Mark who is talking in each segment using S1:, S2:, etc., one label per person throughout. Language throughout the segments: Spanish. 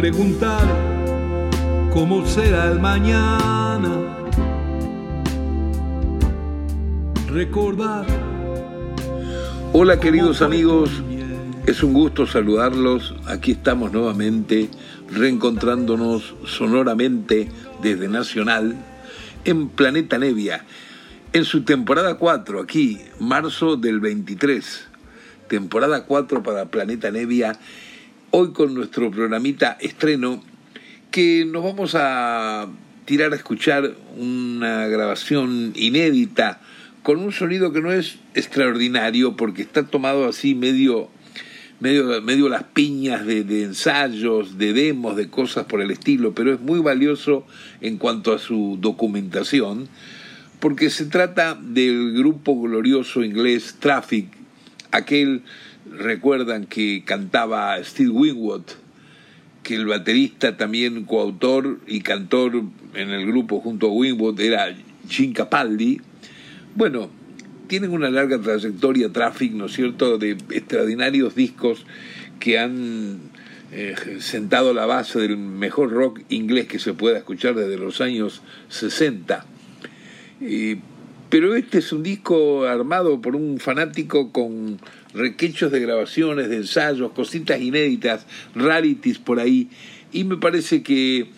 S1: preguntar cómo será el mañana, recordar.
S2: Hola queridos amigos, es un gusto saludarlos. Aquí estamos nuevamente reencontrándonos sonoramente desde Nacional en Planeta Nevia, en su temporada 4, aquí, marzo del 23. Temporada 4 para Planeta Nevia hoy con nuestro programita estreno que nos vamos a tirar a escuchar una grabación inédita con un sonido que no es extraordinario porque está tomado así medio medio, medio las piñas de, de, ensayos, de demos, de cosas por el estilo, pero es muy valioso en cuanto a su documentación, porque se trata del grupo glorioso inglés Traffic, aquel recuerdan que cantaba Steve Winwood, que el baterista también coautor y cantor en el grupo junto a Winwood era Jim Capaldi. Bueno, tienen una larga trayectoria Traffic, ¿no es cierto?, de extraordinarios discos que han eh, sentado la base del mejor rock inglés que se pueda escuchar desde los años 60. pero este es un disco armado por un fanático con requechos de grabaciones, de ensayos, cositas inéditas, rarities por ahí. Y me parece que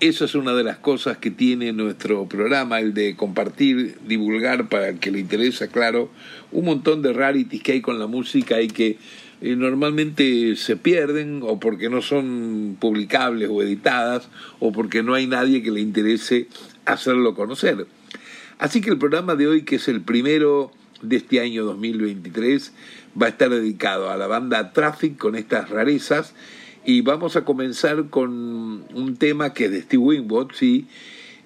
S2: eso es una de las cosas que tiene nuestro programa, el de compartir, divulgar para el que le interesa, claro, un montón de rarities que hay con la música y que eh, normalmente se pierden o porque no son publicables o editadas o porque no hay nadie que le interese hacerlo conocer. Así que el programa de hoy, que es el primero de este año 2023, va a estar dedicado a la banda Traffic con estas rarezas y vamos a comenzar con un tema que es de Steve Winwood, ¿sí?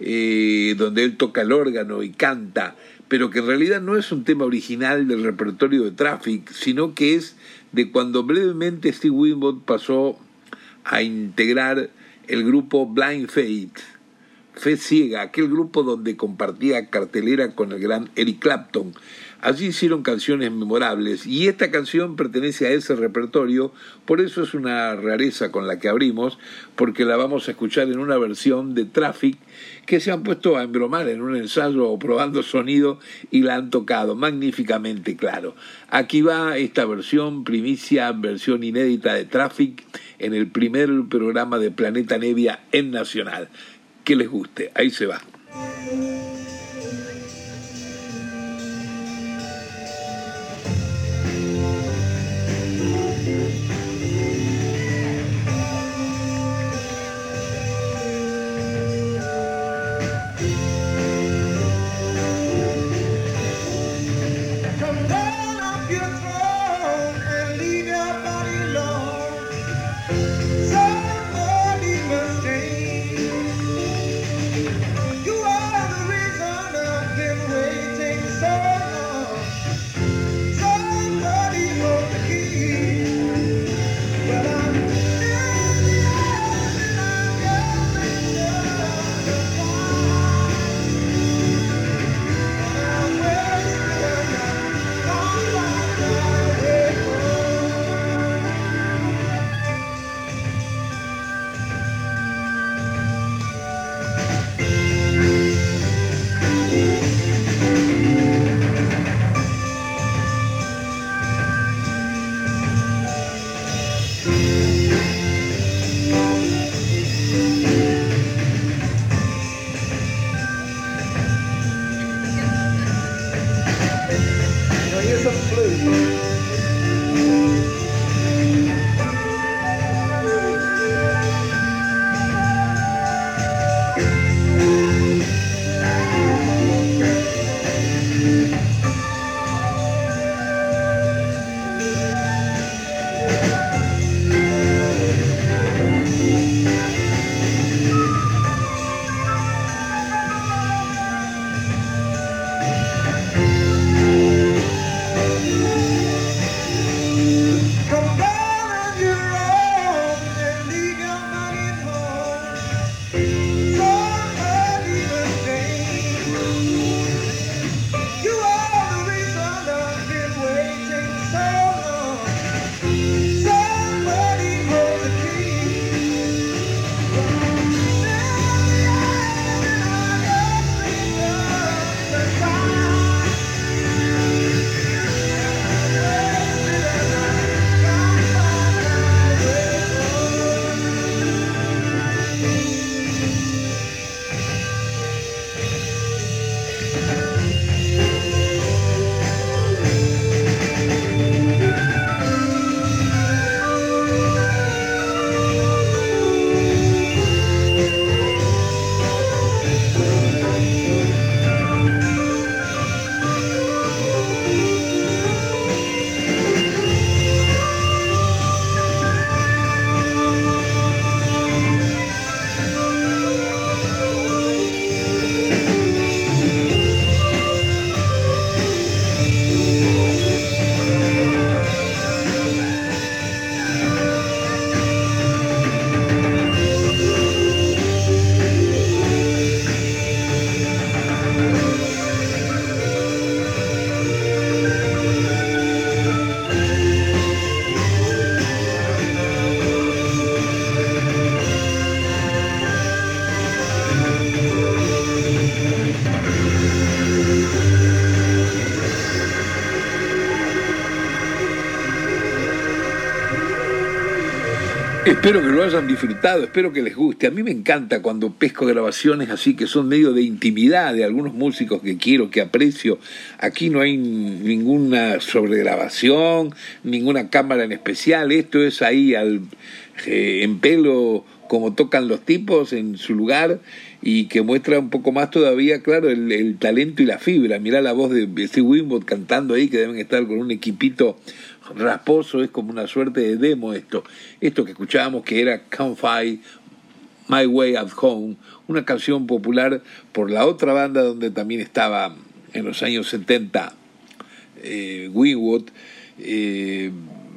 S2: Eh, donde él toca el órgano y canta, pero que en realidad no es un tema original del repertorio de Traffic, sino que es de cuando brevemente Steve Winwood pasó a integrar el grupo Blind Faith, Fe Ciega, aquel grupo donde compartía cartelera con el gran Eric Clapton. Allí hicieron canciones memorables y esta canción pertenece a ese repertorio, por eso es una rareza con la que abrimos, porque la vamos a escuchar en una versión de Traffic que se han puesto a embromar en un ensayo o probando sonido y la han tocado magníficamente claro. Aquí va esta versión, primicia, versión inédita de Traffic en el primer programa de Planeta Nevia en Nacional. Que les guste, ahí se va. Espero que lo hayan disfrutado, espero que les guste. A mí me encanta cuando pesco grabaciones así que son medio de intimidad de algunos músicos que quiero, que aprecio. Aquí no hay ninguna sobregrabación, ninguna cámara en especial. Esto es ahí al, eh, en pelo como tocan los tipos en su lugar y que muestra un poco más todavía, claro, el, talento y la fibra. Mirá la voz de Steve Winwood cantando ahí, que deben estar con un equipito rasposo, es como una suerte de demo esto. Esto que escuchábamos que era Come Fight My Way at Home, una canción popular por la otra banda donde también estaba en los años 70 eh, eh,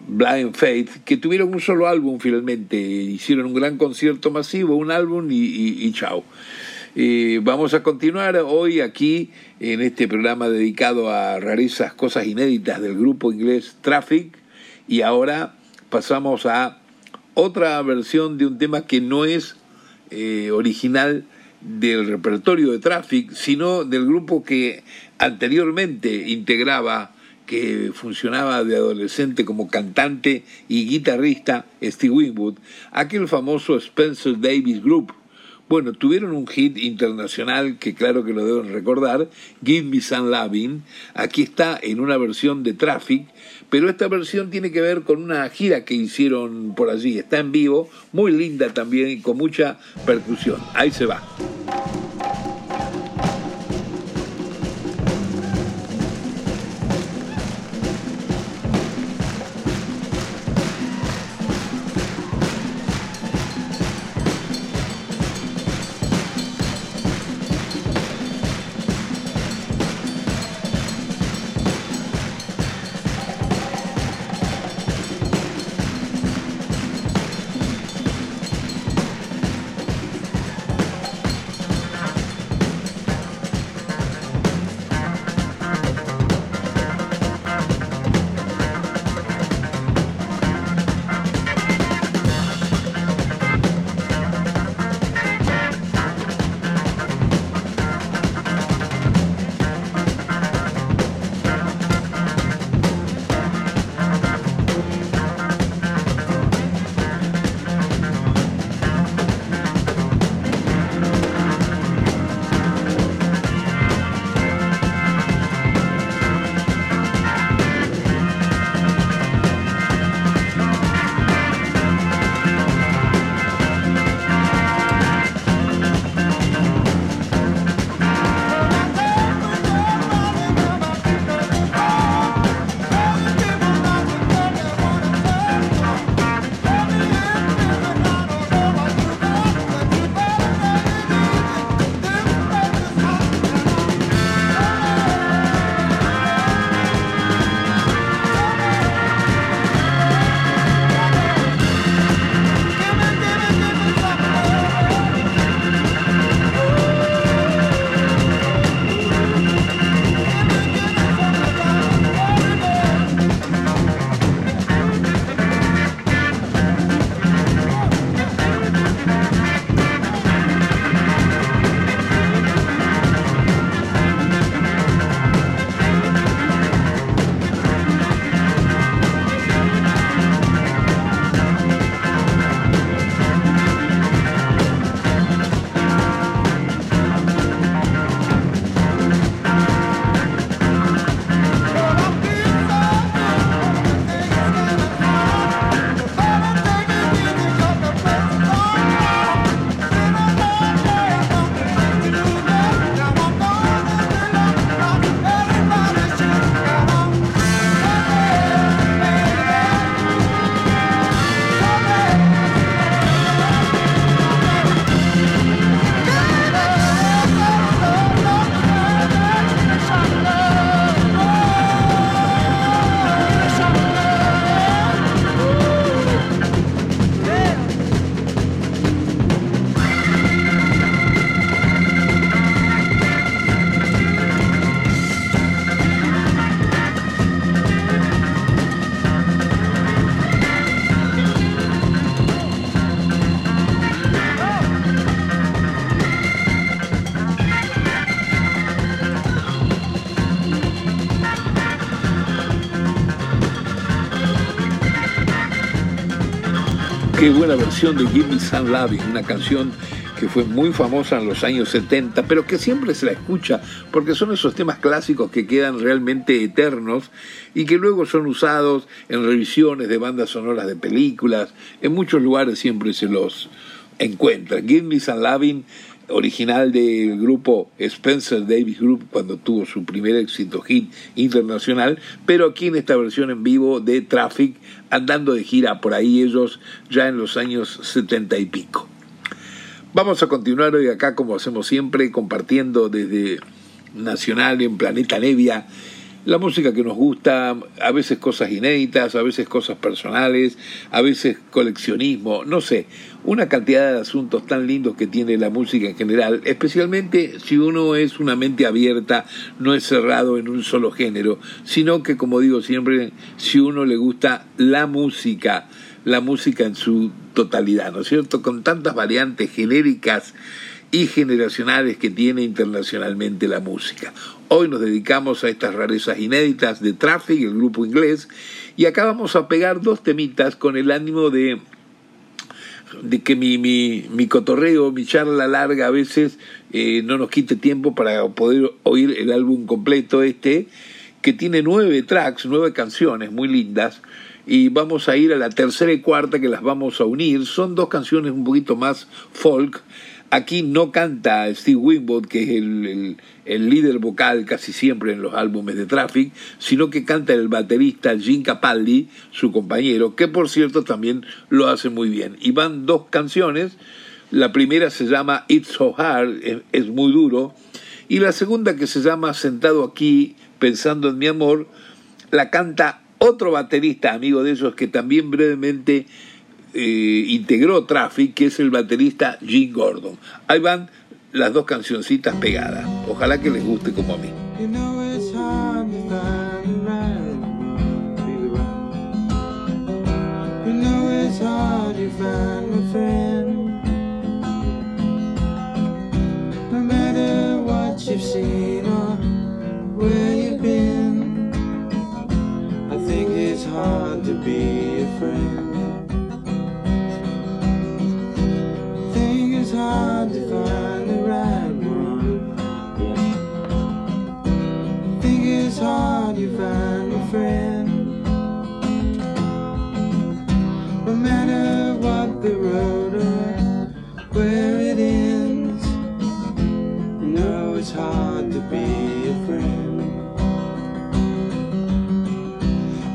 S2: Blind Faith, que tuvieron un solo álbum finalmente, hicieron un gran concierto masivo, un álbum y, y chao. Eh, vamos a continuar hoy aquí en este programa dedicado a rarezas, cosas inéditas del grupo inglés Traffic. Y ahora pasamos a otra versión de un tema que no es eh, original del repertorio de Traffic, sino del grupo que anteriormente integraba que funcionaba de adolescente como cantante y guitarrista Steve Winwood, aquel famoso Spencer Davis Group, bueno, tuvieron un hit internacional que claro que lo deben recordar, Give Me Some Loving. Aquí está en una versión de Traffic, pero esta versión tiene que ver con una gira que hicieron por allí. Está en vivo, muy linda también y con mucha percusión. Ahí se va. Qué buena versión de Me Some Loving, una canción que fue muy famosa en los años 70, pero que siempre se la escucha porque son esos temas clásicos que quedan realmente eternos y que luego son usados en revisiones de bandas sonoras de películas. En muchos lugares siempre se los encuentra. Give Me Some Loving original del grupo Spencer Davis Group cuando tuvo su primer éxito hit internacional, pero aquí en esta versión en vivo de Traffic, andando de gira por ahí ellos ya en los años setenta y pico. Vamos a continuar hoy acá como hacemos siempre, compartiendo desde Nacional en Planeta Nevia la música que nos gusta, a veces cosas inéditas, a veces cosas personales, a veces coleccionismo, no sé, una cantidad de asuntos tan lindos que tiene la música en general, especialmente si uno es una mente abierta, no es cerrado en un solo género, sino que, como digo siempre, si uno le gusta la música, la música en su totalidad, ¿no es cierto? Con tantas variantes genéricas y generacionales que tiene internacionalmente la música. Hoy nos dedicamos a estas rarezas inéditas de Traffic, el grupo inglés, y acá vamos a pegar dos temitas con el ánimo de, de que mi, mi, mi cotorreo, mi charla larga a veces eh, no nos quite tiempo para poder oír el álbum completo este, que tiene nueve tracks, nueve canciones muy lindas, y vamos a ir a la tercera y cuarta que las vamos a unir. Son dos canciones un poquito más folk, Aquí no canta Steve Winwood, que es el, líder vocal casi siempre en los álbumes de Traffic, sino que canta el baterista Jim Capaldi, su compañero, que por cierto también lo hace muy bien. Y van dos canciones, la primera se llama It's So Hard, es, muy duro, y la segunda que se llama Sentado aquí, pensando en mi amor, la canta otro baterista, amigo de ellos, que también brevemente eh, integró Traffic, que es el baterista Jim Gordon. Ahí van las dos cancioncitas pegadas. Ojalá que les guste como a mí. You know it's hard to find my friend. No matter what you've seen or where you've been, I think it's hard to be a friend. Hard to find the right one. Think it's hard you find a friend. No matter what the road or where it ends, you know it's hard to be a friend.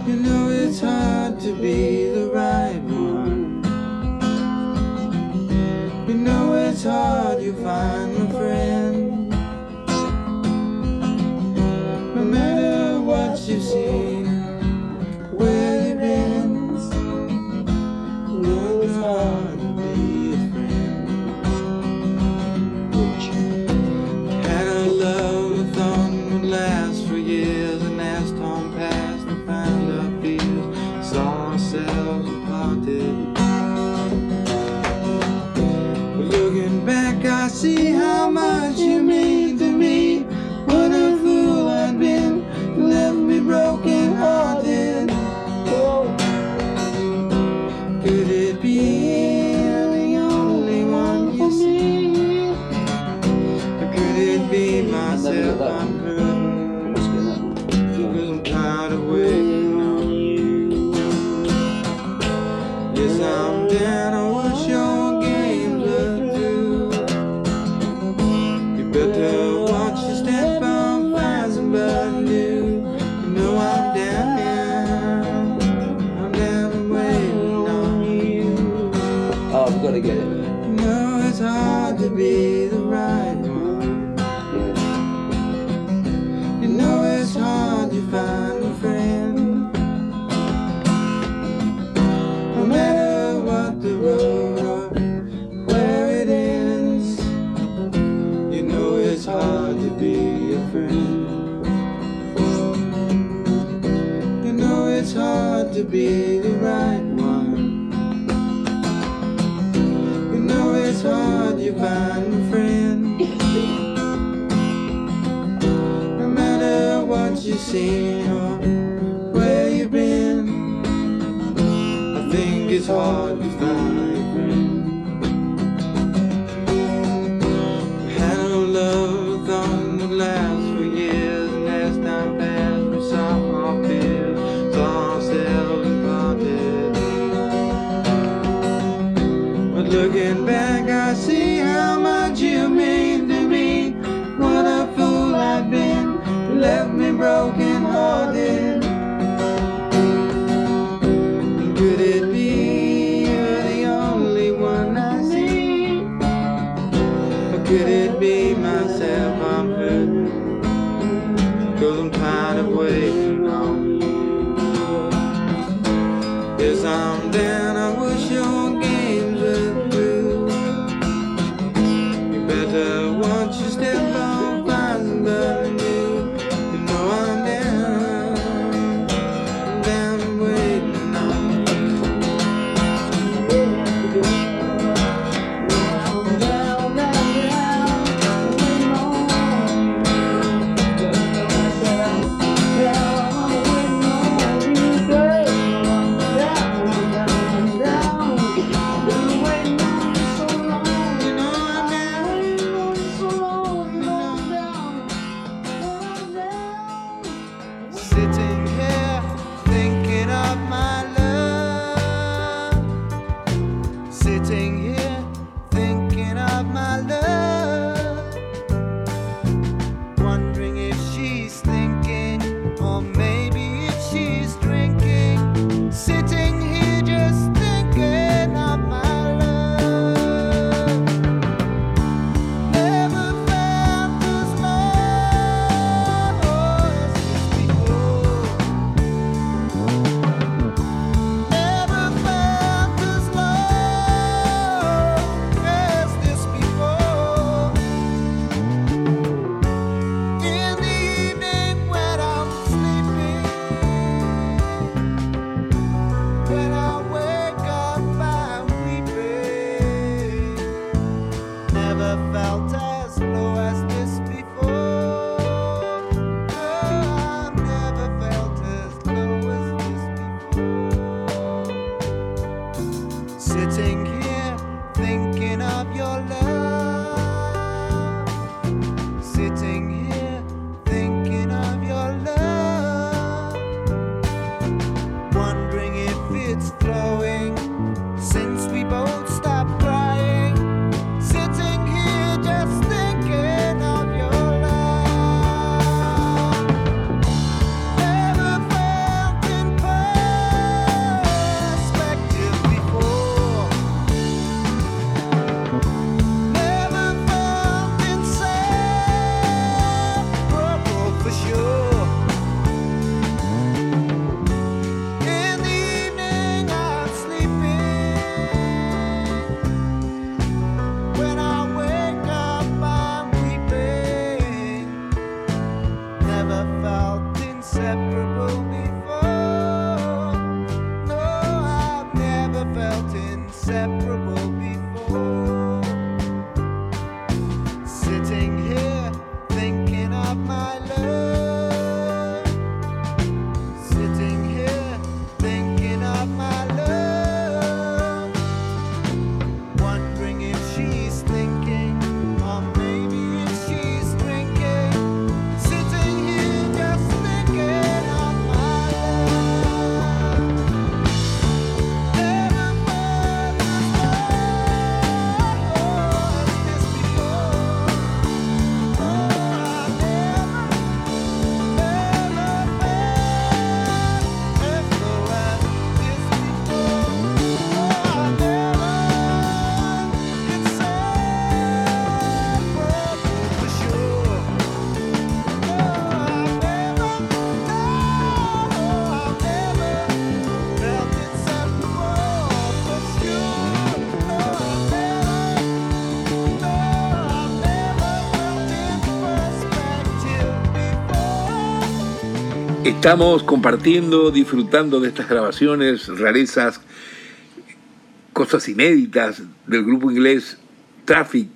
S2: You know it's hard to be it's hard you find you see or where you've been, I think it's hard to find. Estamos compartiendo, disfrutando de estas grabaciones, rarezas, cosas inéditas del grupo inglés Traffic,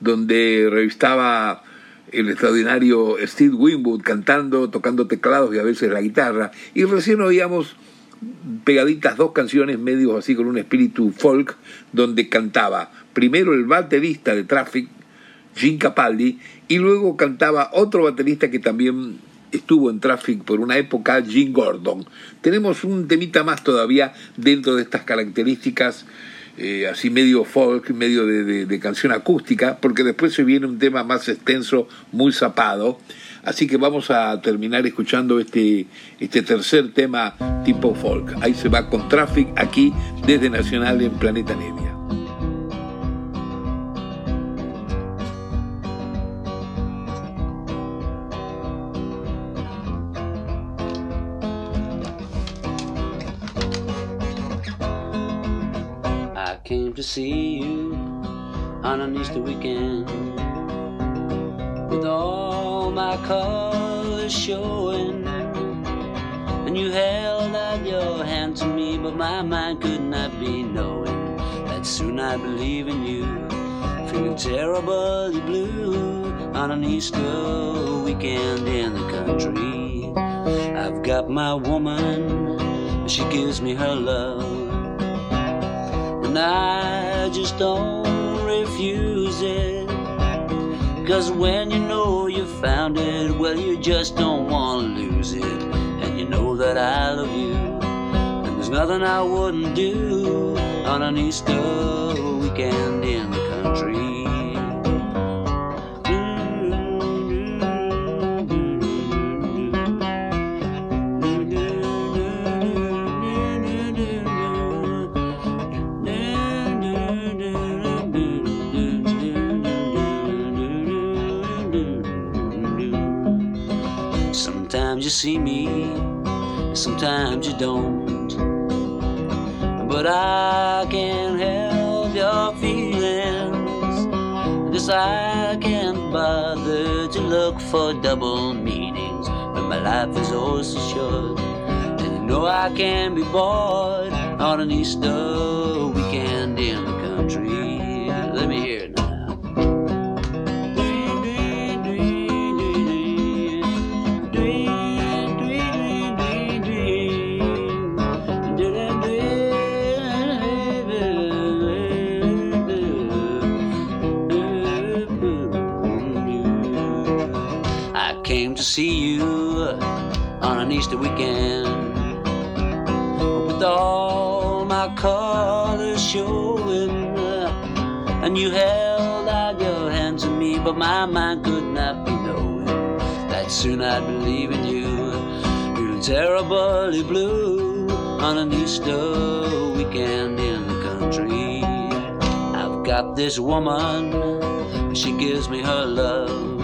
S2: donde revistaba el extraordinario Steve Winwood cantando, tocando teclados y a veces la guitarra. Y recién oíamos pegaditas dos canciones medio así con un espíritu folk, donde cantaba primero el baterista de Traffic, Jim Capaldi, y luego cantaba otro baterista que también estuvo en Traffic por una época, Jim Gordon. Tenemos un temita más todavía dentro de estas características, eh, así medio folk, medio de, canción acústica, porque después se viene un tema más extenso, muy zapado. Así que vamos a terminar escuchando este, este tercer tema tipo folk. Ahí se va con Traffic aquí desde Nacional en Planeta
S3: Nebia. See you on an Easter weekend with all my colors showing. And you held out your hand to me, but my mind could not be knowing that soon I'd be leaving you, feeling terribly blue on an Easter weekend in the country. I've got my woman, she gives me her love. And I just don't refuse it. Cause when you know you found it, well, you just don't want to lose it. And you know that I love you. And there's nothing I wouldn't do on an Easter weekend in the country. Sometimes you see me, sometimes you don't. But I can't help your feelings. Cause I can't bother to look for double meanings when my life is oh so short. And you know I can be bored on an Easter soon I'd be leaving you, feeling terribly blue on an Easter weekend in the country. I've got this woman, and she gives me her love.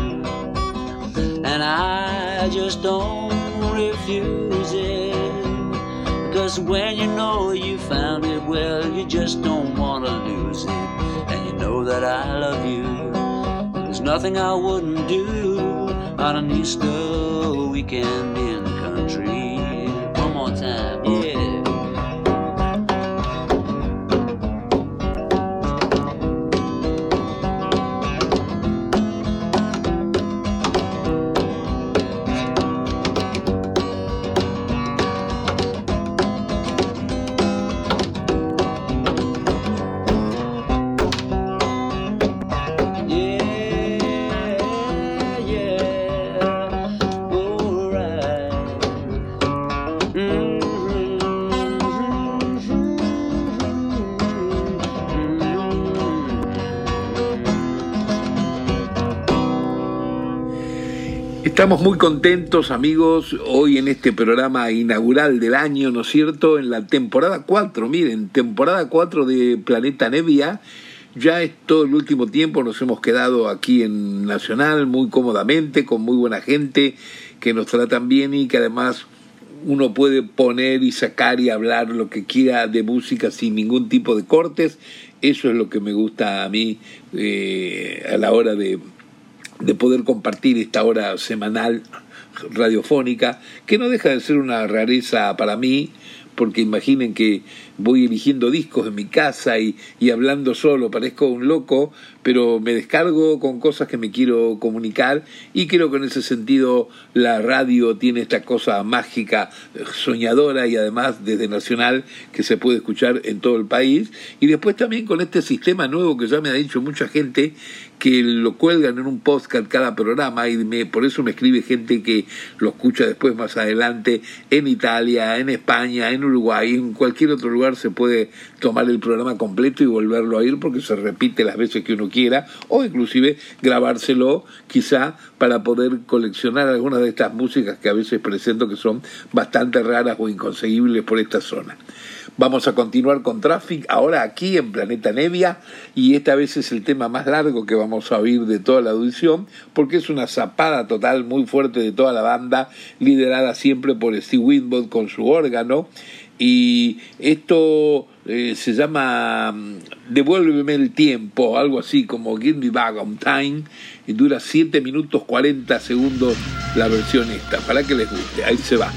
S3: And I just don't refuse it. Cause when you know you found it, well, you just don't want to lose it. And you know that I love you. There's nothing I wouldn't do on an Easter weekend
S2: Estamos muy contentos, amigos, hoy en este programa inaugural del año, ¿no es cierto? En la temporada 4, miren, temporada 4 de Planeta Nevia. Ya es todo el último tiempo, nos hemos quedado aquí en Nacional muy cómodamente, con muy buena gente que nos tratan bien y que además uno puede poner y sacar y hablar lo que quiera de música sin ningún tipo de cortes. Eso es lo que me gusta a mí eh, a la hora de, de poder compartir esta hora semanal radiofónica, que no deja de ser una rareza para mí, porque imaginen que voy eligiendo discos en mi casa y, y hablando solo, parezco un loco, pero me descargo con cosas que me quiero comunicar y creo que en ese sentido la radio tiene esta cosa mágica, soñadora y además desde Nacional que se puede escuchar en todo el país. Y después también con este sistema nuevo que ya me ha dicho mucha gente que lo cuelgan en un podcast cada programa y me, por eso me escribe gente que lo escucha después más adelante en Italia, en España, en Uruguay, en cualquier otro lugar se puede tomar el programa completo y volverlo a oír porque se repite las veces que uno quiera o inclusive grabárselo quizá para poder coleccionar algunas de estas músicas que a veces presento que son bastante raras o inconseguibles por esta zona. Vamos a continuar con Traffic ahora aquí en Planeta Nevia y esta vez es el tema más largo que vamos a oír de toda la audición porque es una zapada total muy fuerte de toda la banda liderada siempre por Steve Winwood con su órgano Y esto eh, se llama mm, Devuélveme el tiempo, algo así como Give Me Back on Time, y dura 7 minutos 40 segundos la versión esta, para que les guste, ahí se va.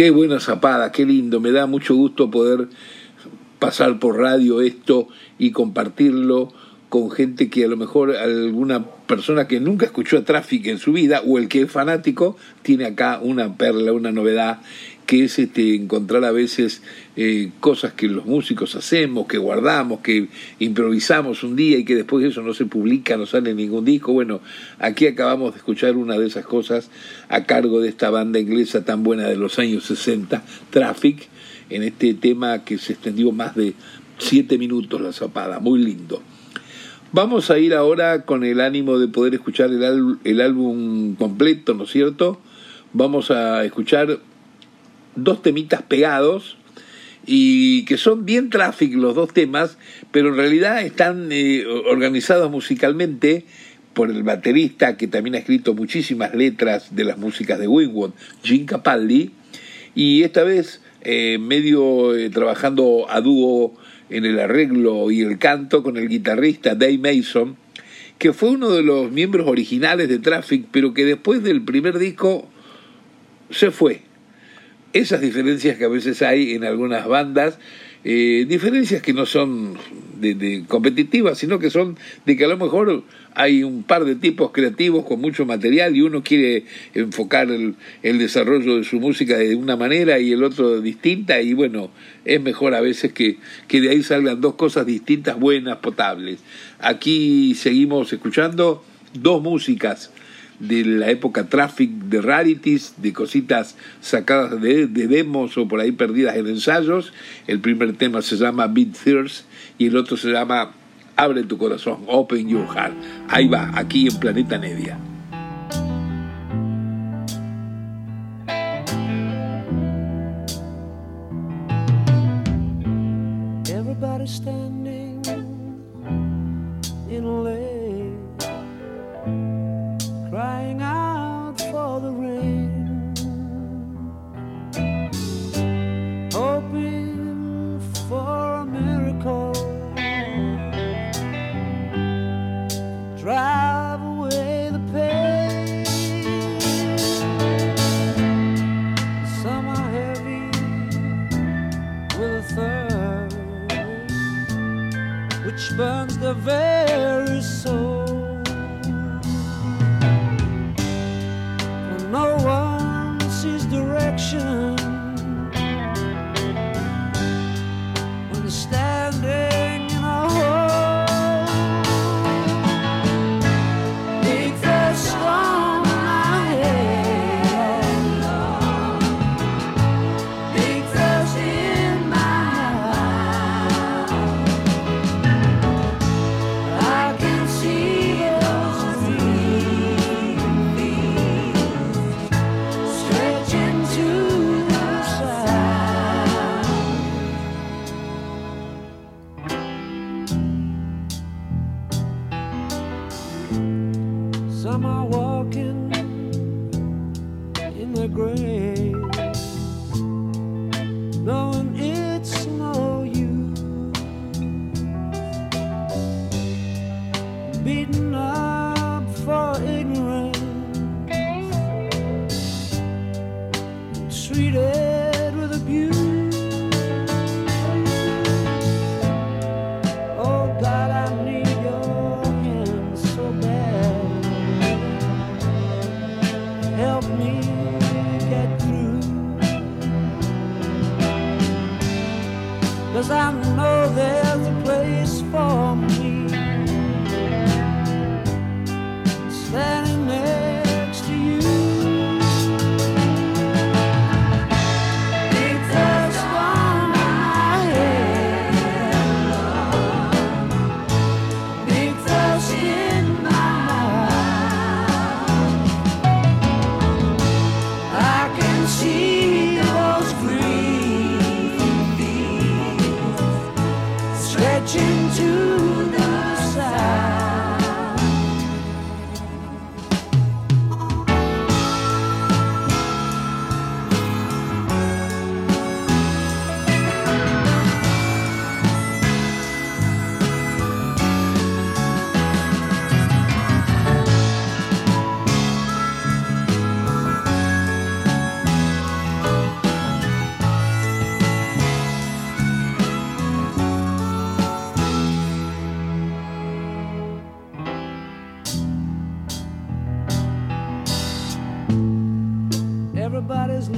S2: Qué buena zapada, qué lindo, me da mucho gusto poder pasar por radio esto y compartirlo con gente que a lo mejor alguna persona que nunca escuchó a Traffic en su vida o el que es fanático tiene acá una perla, una novedad que es este, encontrar a veces eh, cosas que los músicos hacemos, que guardamos, que improvisamos un día y que después eso no se publica, no sale en ningún disco. Bueno, aquí acabamos de escuchar una de esas cosas a cargo de esta banda inglesa tan buena de los años 60, Traffic, en este tema que se extendió más de siete minutos la zapada, muy lindo. Vamos a ir ahora con el ánimo de poder escuchar el, el álbum completo, ¿no es cierto? Vamos a escuchar dos temitas pegados y que son bien traffic los dos temas, pero en realidad están eh, organizados musicalmente por el baterista que también ha escrito muchísimas letras de las músicas de Wingwood, Gene Capaldi, y esta vez eh, medio eh, trabajando a dúo en el arreglo y el canto con el guitarrista Dave Mason, que fue uno de los miembros originales de Traffic, pero que después del primer disco se fue. Esas diferencias que a veces hay en algunas bandas, eh, diferencias que no son de, de competitivas, sino que son de que a lo mejor hay un par de tipos creativos con mucho material y uno quiere enfocar el, el, desarrollo de su música de una manera y el otro distinta y bueno, es mejor a veces que, que de ahí salgan dos cosas distintas, buenas, potables. Aquí seguimos escuchando dos músicas de la época Traffic, de rarities, de cositas sacadas de, de, demos o por ahí perdidas en ensayos. El primer tema se llama Beat Thirst y el otro se llama Abre tu corazón, Open Your Heart. Ahí va, aquí en Planeta Nevia.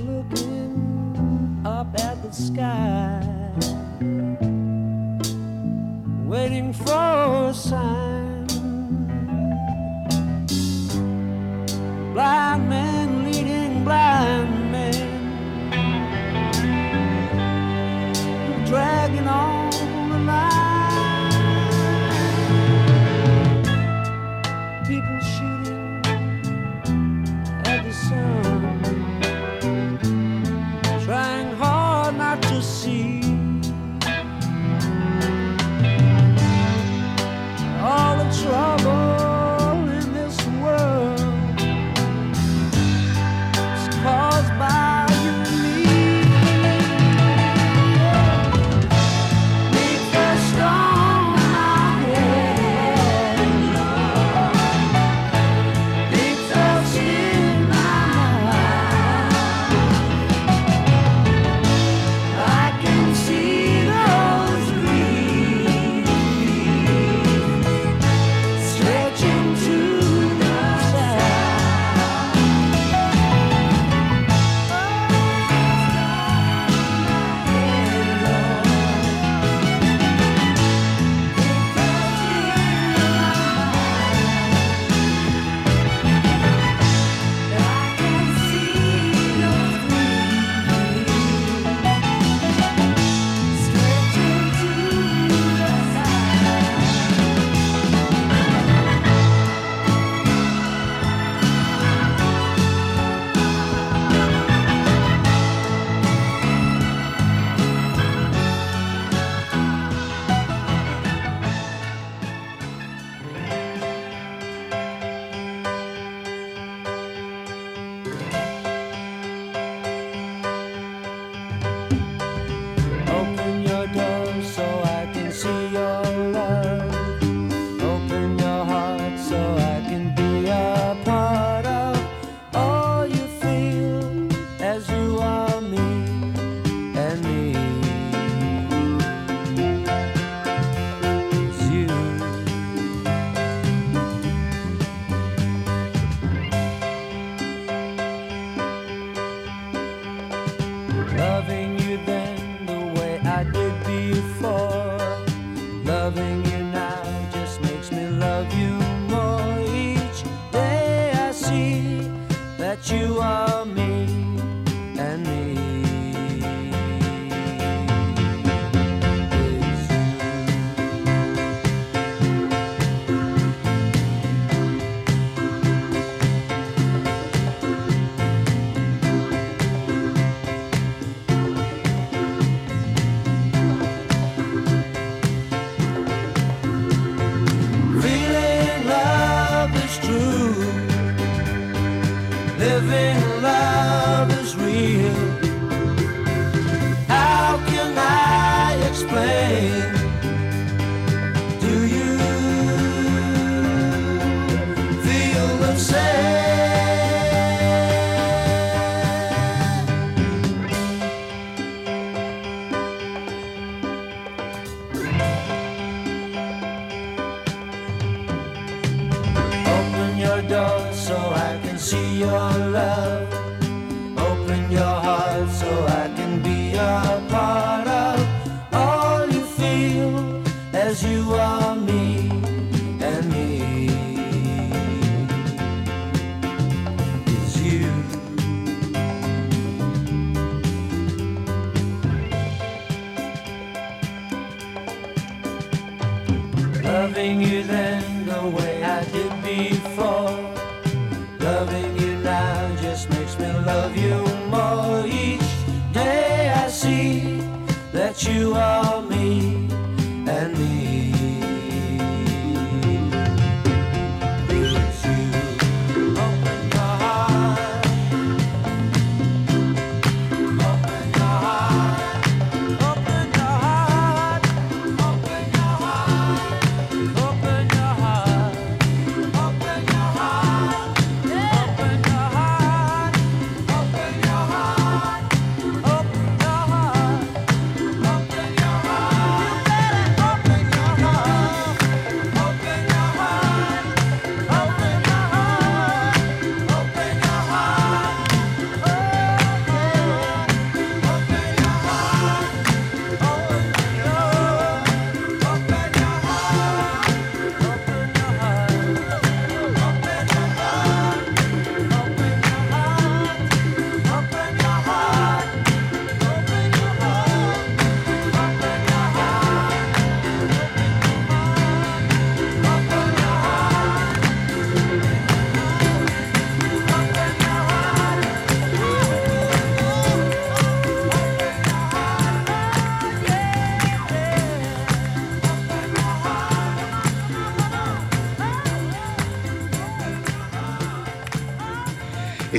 S3: looking up at the sky, waiting for a sign. Blind man.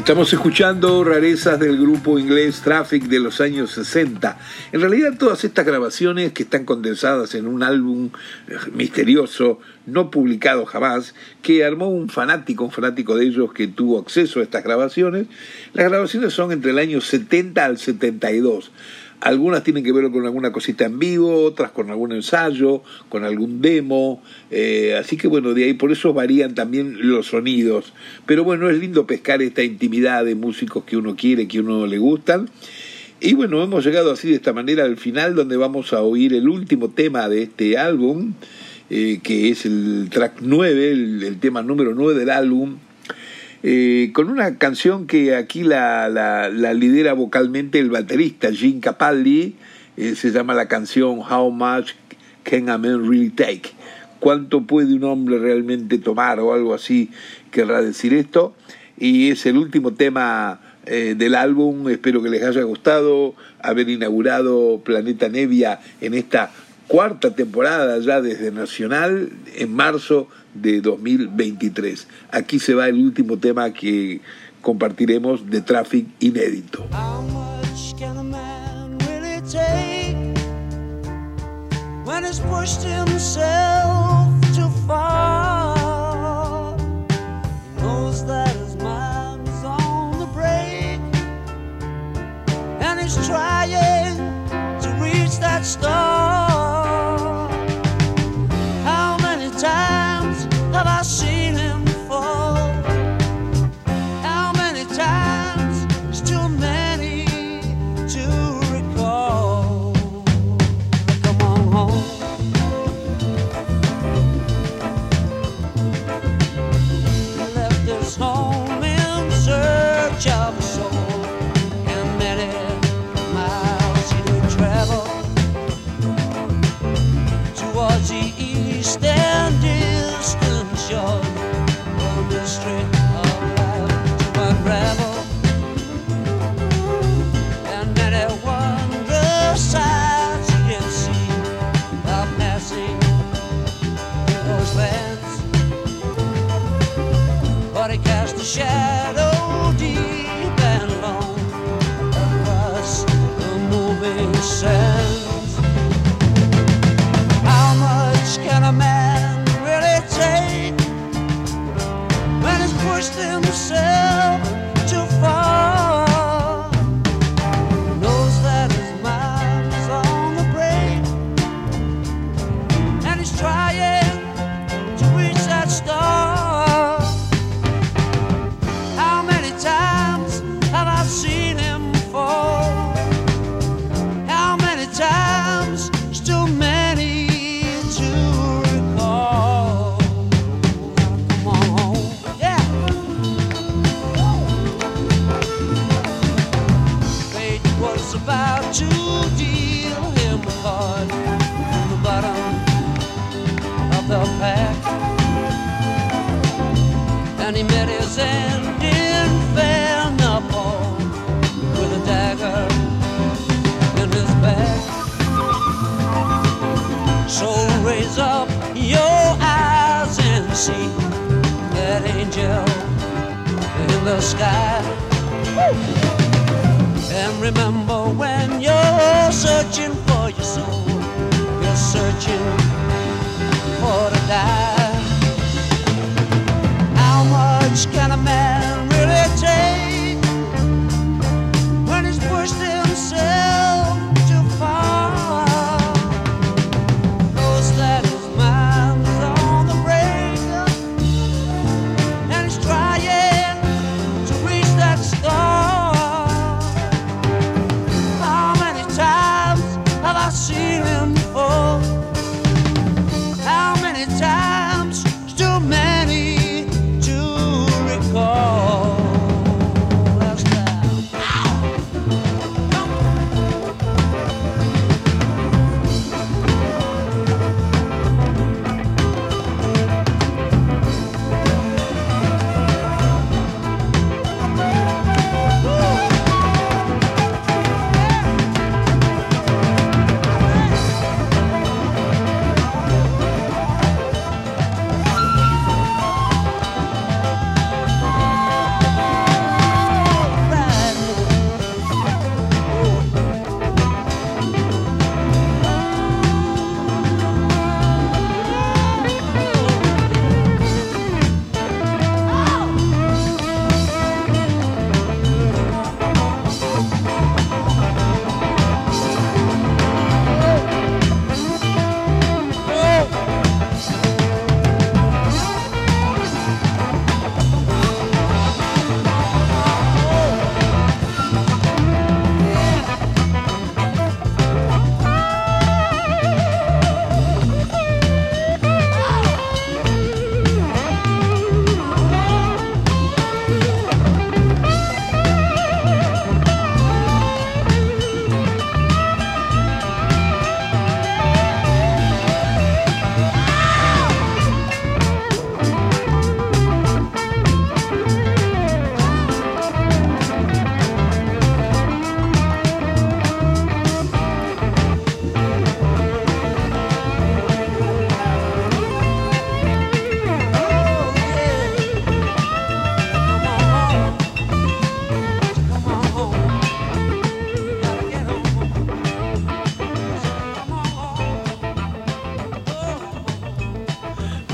S2: Estamos escuchando rarezas del grupo inglés Traffic de los años 60. En realidad todas estas grabaciones que están condensadas en un álbum eh, misterioso, no publicado jamás, que armó un fanático, un fanático de ellos que tuvo acceso a estas grabaciones, las grabaciones son entre el año 70 al 72. Algunas tienen que ver con alguna cosita en vivo, otras con algún ensayo, con algún demo. eh, así que bueno, de ahí por eso varían también los sonidos. Pero bueno, es lindo pescar esta intimidad de músicos que uno quiere, que uno le gustan. Y bueno, hemos llegado así de esta manera al final donde vamos a oír el último tema de este álbum, eh, que es el track 9, el, el tema número 9 del álbum, eh, con una canción que aquí la, la, la lidera vocalmente el baterista Gene Capaldi, eh, se llama la canción How Much Can a Man Really Take? ¿Cuánto puede un hombre realmente tomar o algo así querrá decir esto? Y es el último tema eh, del álbum, espero que les haya gustado haber inaugurado Planeta Nevia en esta cuarta temporada ya desde Nacional en marzo de 2023. Aquí se va el último tema que compartiremos de Traffic inédito.
S3: How much can a man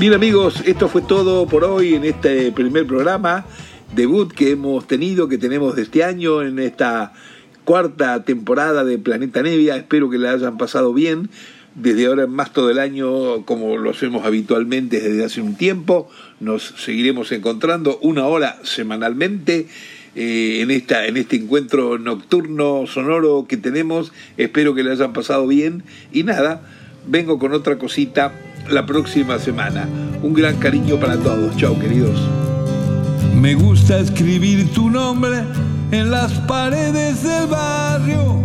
S2: Bien amigos, esto fue todo por hoy en este primer programa debut que hemos tenido, que tenemos de este año en esta cuarta temporada de Planeta Nevia. Espero que la hayan pasado bien. Desde ahora en más todo el año, como lo hacemos habitualmente desde hace un tiempo, nos seguiremos encontrando una hora semanalmente eh, en, esta, en este encuentro nocturno sonoro que tenemos. Espero que le hayan pasado bien. Y nada, vengo con otra cosita la próxima semana. Un gran cariño para todos. Chao, queridos.
S1: Me gusta escribir tu nombre en las paredes del barrio.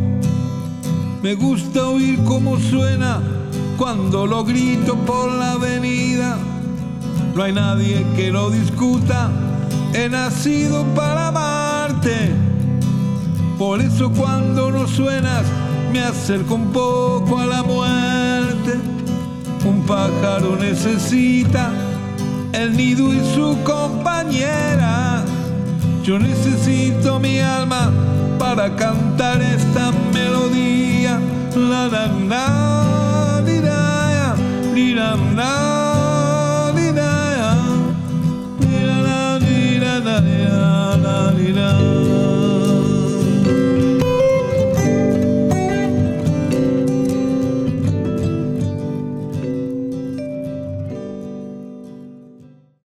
S1: Me gusta oír cómo suena cuando lo grito por la avenida. No hay nadie que lo discuta. He nacido para amarte. Por eso cuando no suenas me acerco un poco a la muerte. Un pájaro necesita el nido y su compañera. Yo necesito mi alma para cantar esta melodía. La la la, di, la, di, da, di, da, di.